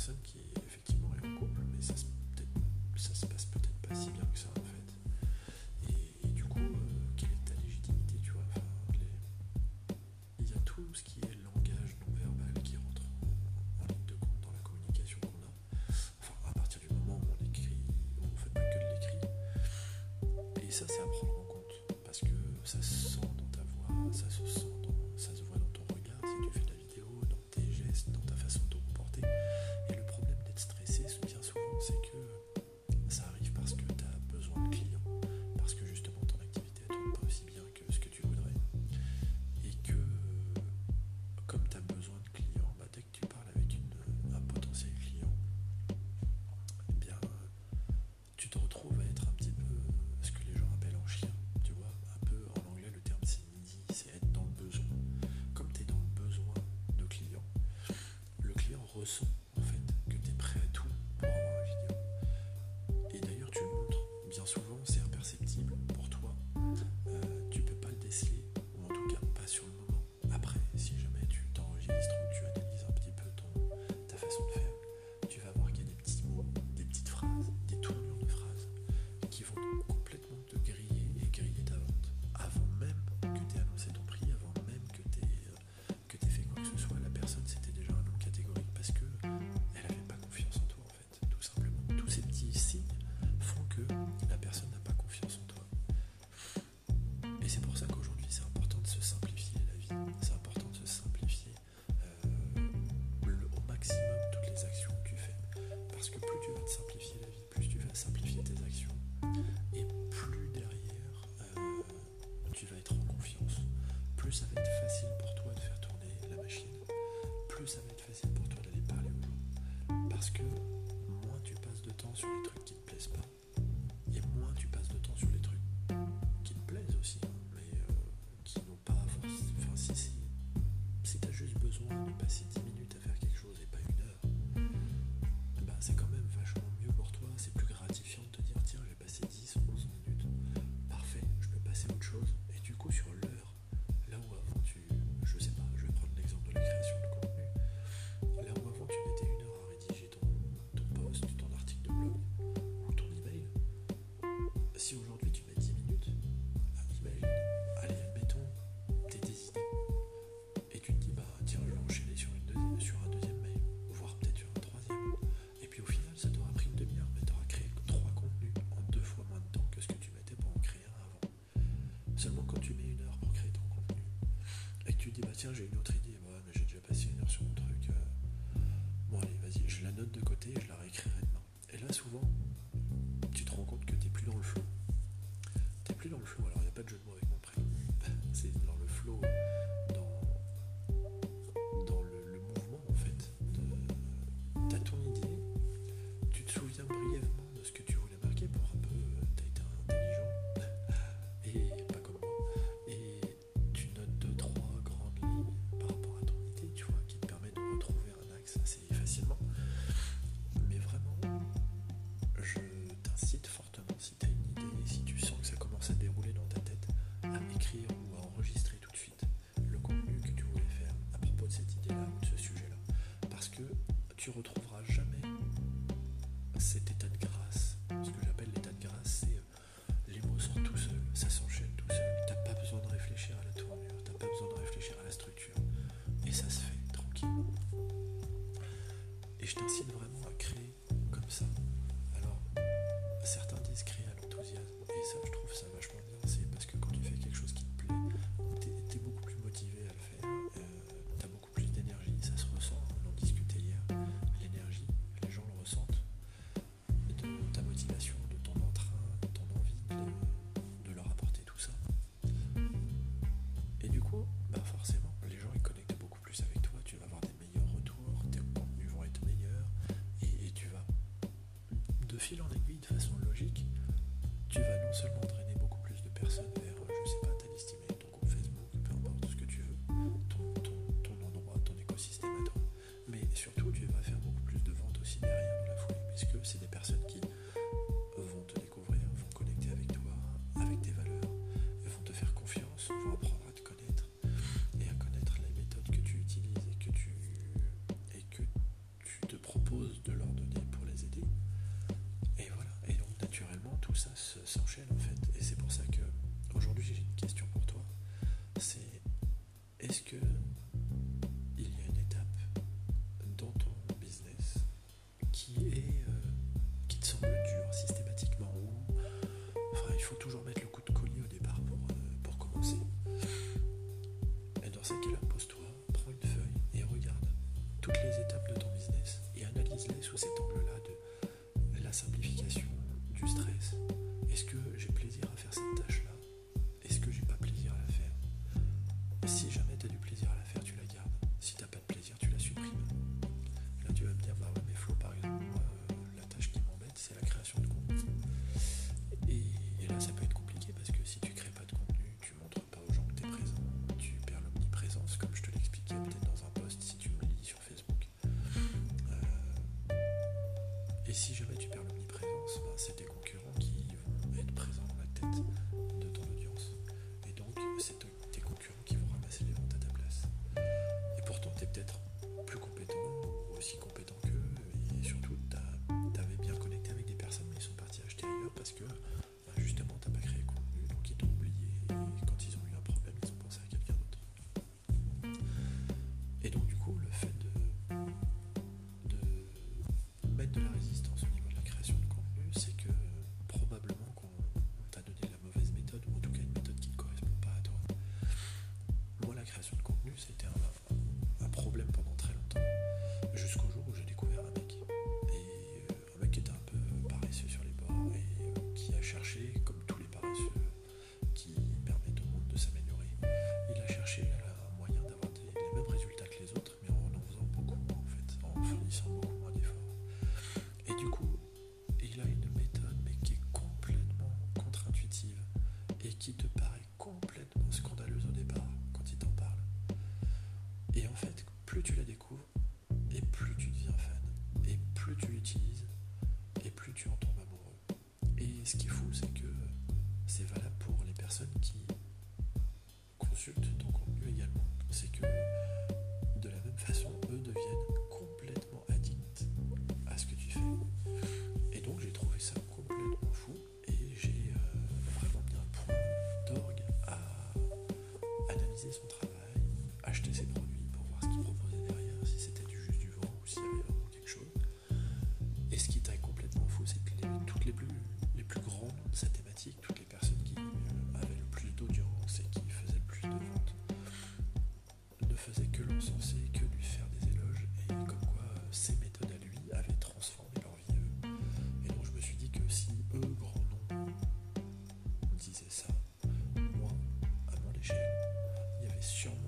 personne qui effectivement est en couple, mais ça se, ça se passe peut-être pas si bien que ça en fait. Et, du coup, euh, quelle est ta légitimité, tu vois? Il y a tout ce qui est langage non verbal qui rentre en, ligne de compte dans la communication qu'on a. Enfin, à partir du moment où on écrit, où on fait pas que de l'écrit. Et ça, c'est. recurso. être facile pour toi de faire tourner la machine, plus ça va être facile pour toi d'aller parler aux gens. Parce que moins tu passes de temps sur les trucs qui te plaisent pas, Seulement quand tu mets une heure pour créer ton contenu et que tu dis bah tiens j'ai une autre idée, bah, mais j'ai déjà passé une heure sur mon truc. Euh, bon allez vas-y, je la note de côté et je la réécrirai demain. Et là souvent, tu te rends compte que t'es plus dans le flow. T'es plus dans le flow, alors il n'y a pas de jeu de mots avec mon prénom. C'est dans le flow, retrouve. fil en. faut toujours mettre le coup de collier au départ pour, euh, pour commencer. Et dans ces cas-là, pose-toi, prends une feuille et regarde toutes les étapes de ton business et analyse-les sous cet angle-là de la simplification, du stress. Est-ce que j'ai plaisir à faire cette tâche-là? Est-ce que j'ai pas plaisir à la faire? Si jamais tu as du plaisir à la faire, tu la gardes. Si t'as pas de plaisir, tu la supprimes. Là, tu vas me dire, bah ouais, mais Flo, par exemple, euh, la tâche qui m'embête, c'est la création de compte ça peut être plus tu la découvres, et plus tu deviens fan, et plus tu l'utilises, et plus tu en tombes amoureux. Et ce qui est fou, c'est que c'est valable pour les personnes qui consultent ton contenu également. C'est que de la même façon, eux deviennent complètement addicts à ce que tu fais. Et donc j'ai trouvé ça complètement fou et j'ai euh, vraiment mis un point d'orgue à analyser son travail. Il